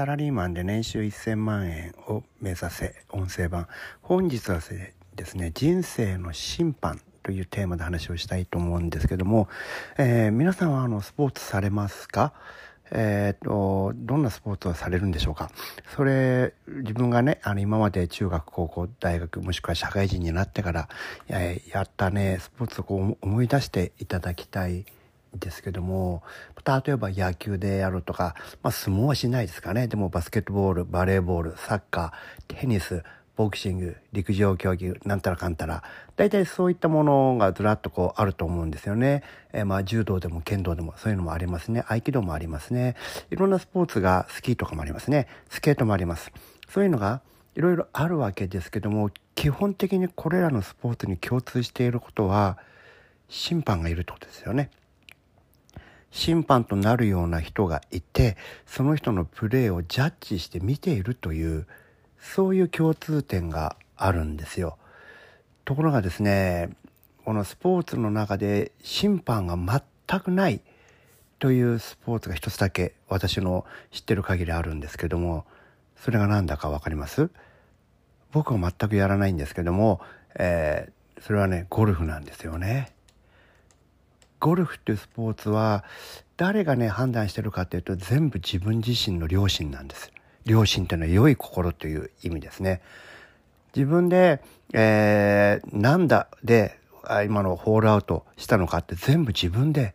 サラリーマンで年収1000万円を目指せ音声版。本日はですね人生の審判というテーマで話をしたいと思うんですけども、えー、皆さんはあのスポーツされますか？えーと、どんなスポーツをされるんでしょうか？それ自分がねあの今まで中学高校大学もしくは社会人になってからややったねスポーツをこう思い出していただきたいですけども例えば野球でやるとか、まあ、相撲はしないですかね。でもバスケットボールバレーボールサッカーテニスボクシング陸上競技なんたらかんたら。大体そういったものがずらっとこうあると思うんですよね、えー、まあ柔道でも剣道でもそういうのもありますね。合気道もありますね。いろんなスポーツがスキーとかもありますね。スケートもあります。そういうのがいろいろあるわけですけども基本的にこれらのスポーツに共通していることは審判がいるってことですよね。審判となるような人がいてその人のプレーをジャッジして見ているというそういう共通点があるんですよ。ところがですねこのスポーツの中で審判が全くないというスポーツが一つだけ私の知ってる限りあるんですけどもそれが何だか分かります？僕は全くやらないんですけども、えー、それはねゴルフなんですよね。ゴルフっていうスポーツは誰がね判断してるかっていうと全部自分自身の良心なんです。良心というのは良い心という意味ですね。自分で、えー、なんだで今のホールアウトしたのかって全部自分で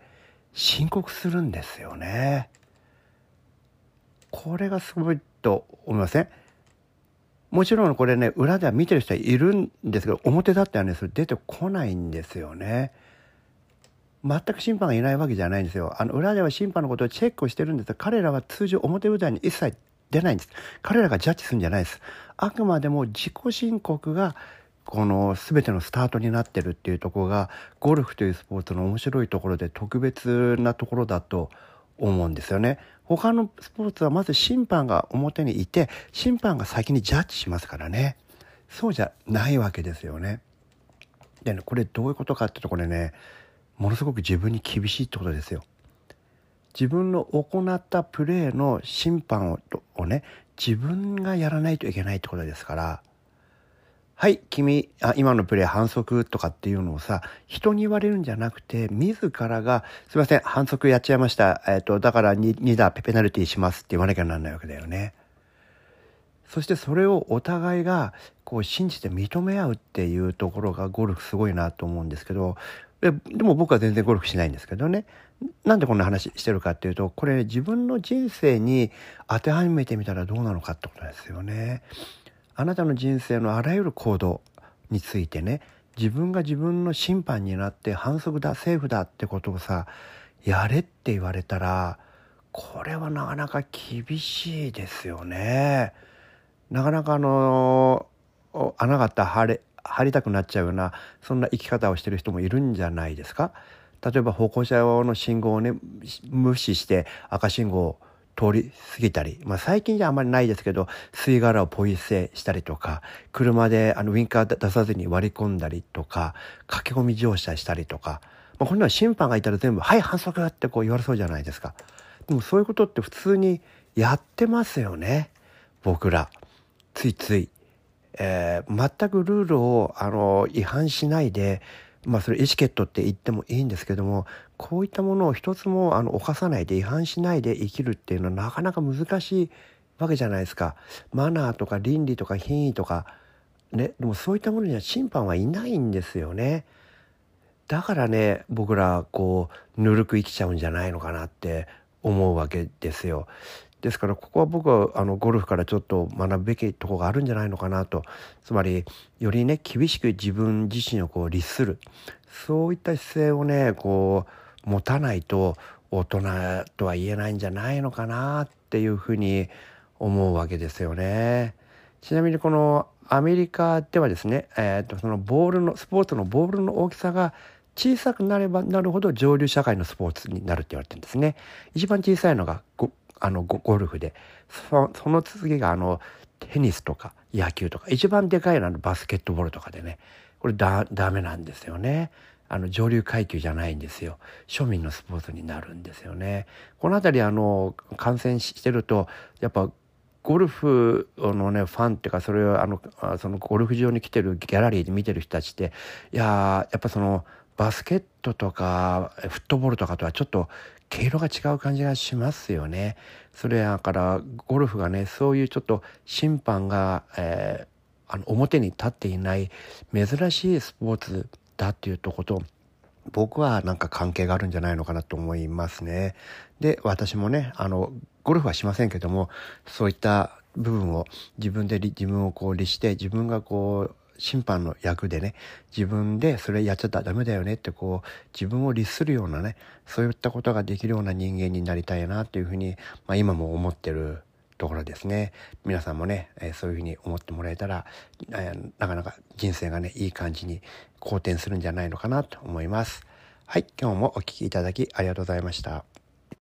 申告するんですよね。これがすごいと思いません？もちろんこれね裏では見てる人はいるんですけど表だったらねそれ出てこないんですよね。全く審判がいないわけじゃないんですよ。あの裏では審判のことをチェックをしてるんですが彼らは通常表舞台に一切出ないんです。彼らがジャッジするんじゃないです。あくまでも自己申告がこの全てのスタートになってるっていうところがゴルフというスポーツの面白いところで特別なところだと思うんですよね。他のスポーツはまず審判が表にいて審判が先にジャッジしますからね。そうじゃないわけですよね。でねこれどういうことかっていうとこれねものすごく自分に厳しいってことですよ。自分の行ったプレーの審判ををね自分がやらないといけないってことですからはい君あ今のプレー反則とかっていうのをさ人に言われるんじゃなくて自らが「すいません反則やっちゃいました、えーと、だから 2, 2打ペナルティします」って言わなきゃなんないわけだよね。そしてそれをお互いがこう信じて認め合うっていうところがゴルフすごいなと思うんですけどででも僕は全然ゴルフしないんですけどねなんでこんな話してるかっていうとこれ自分の人生に当てはめてみたらどうなのかってことですよね。あなたの人生のあらゆる行動についてね自分が自分の審判になって反則だセーフだってことをさやれって言われたらこれはなかなか厳しいですよね。なかなかあの穴があった晴れ入りたくなっちゃうようなそんな生き方をしてる人もいるんじゃないですか？例えば歩行者用の信号をね無視して赤信号を通り過ぎたり、まあ、最近じゃあんまりないですけど吸い殻をポイ捨てしたりとか車であのウインカー出さずに割り込んだりとか駆け込み乗車したりとか、まあ、こんなの審判がいたら全部「はい反則!」ってこう言われそうじゃないですか。でもそういうことって普通にやってますよね僕ら。ついついえー、全くルールをあの違反しないで、まあ、それエチケットって言ってもいいんですけどもこういったものを一つもあの犯さないで違反しないで生きるっていうのはなかなか難しいわけじゃないですか。マナーとか倫理とか品位とかねでもそういったものには審判はいないんですよね。だからね僕らこうぬるく生きちゃうんじゃないのかなって思うわけですよ。ですからここは僕はあのゴルフからちょっと学ぶべきとこがあるんじゃないのかなとつまりよりね厳しく自分自身をこう律するそういった姿勢をねこう持たないと大人とは言えないんじゃないのかなっていうふうに思うわけですよね。ちなみにこのアメリカではですね、えー、とそのボールのスポーツのボールの大きさが小さくなればなるほど上流社会のスポーツになるって言われてるんですね。一番小さいのがあのゴルフでその次があのテニスとか野球とか一番でかいのはバスケットボールとかでねこれだダメなんですよね。あの上流階級じゃないんですよ庶民のスポーツになるんですよね。この辺りあの感染してるとやっぱゴルフのねファンっていうかそれをあのそのゴルフ場に来てるギャラリーで見てる人たちっていややっぱそのバスケットとかフットボールとかとはちょっと毛色が違う感じがしますよね。それやからゴルフがねそういうちょっと審判が、えー、あの表に立っていない珍しいスポーツだっていうとこと僕はなんか関係があるんじゃないのかなと思いますね。で私もねあのゴルフはしませんけどもそういった部分を自分で自分をこう律して自分がこう審判の役でね自分でそれやっちゃダメだよねってこう自分を律するようなねそういったことができるような人間になりたいなというふうに、まあ、今も思ってるところですね。皆さんもね、えー、そういうふうに思ってもらえたら、えー、なかなか人生がねいい感じに好転するんじゃないのかなと思います。はい今日もお聴きいただきありがとうございました。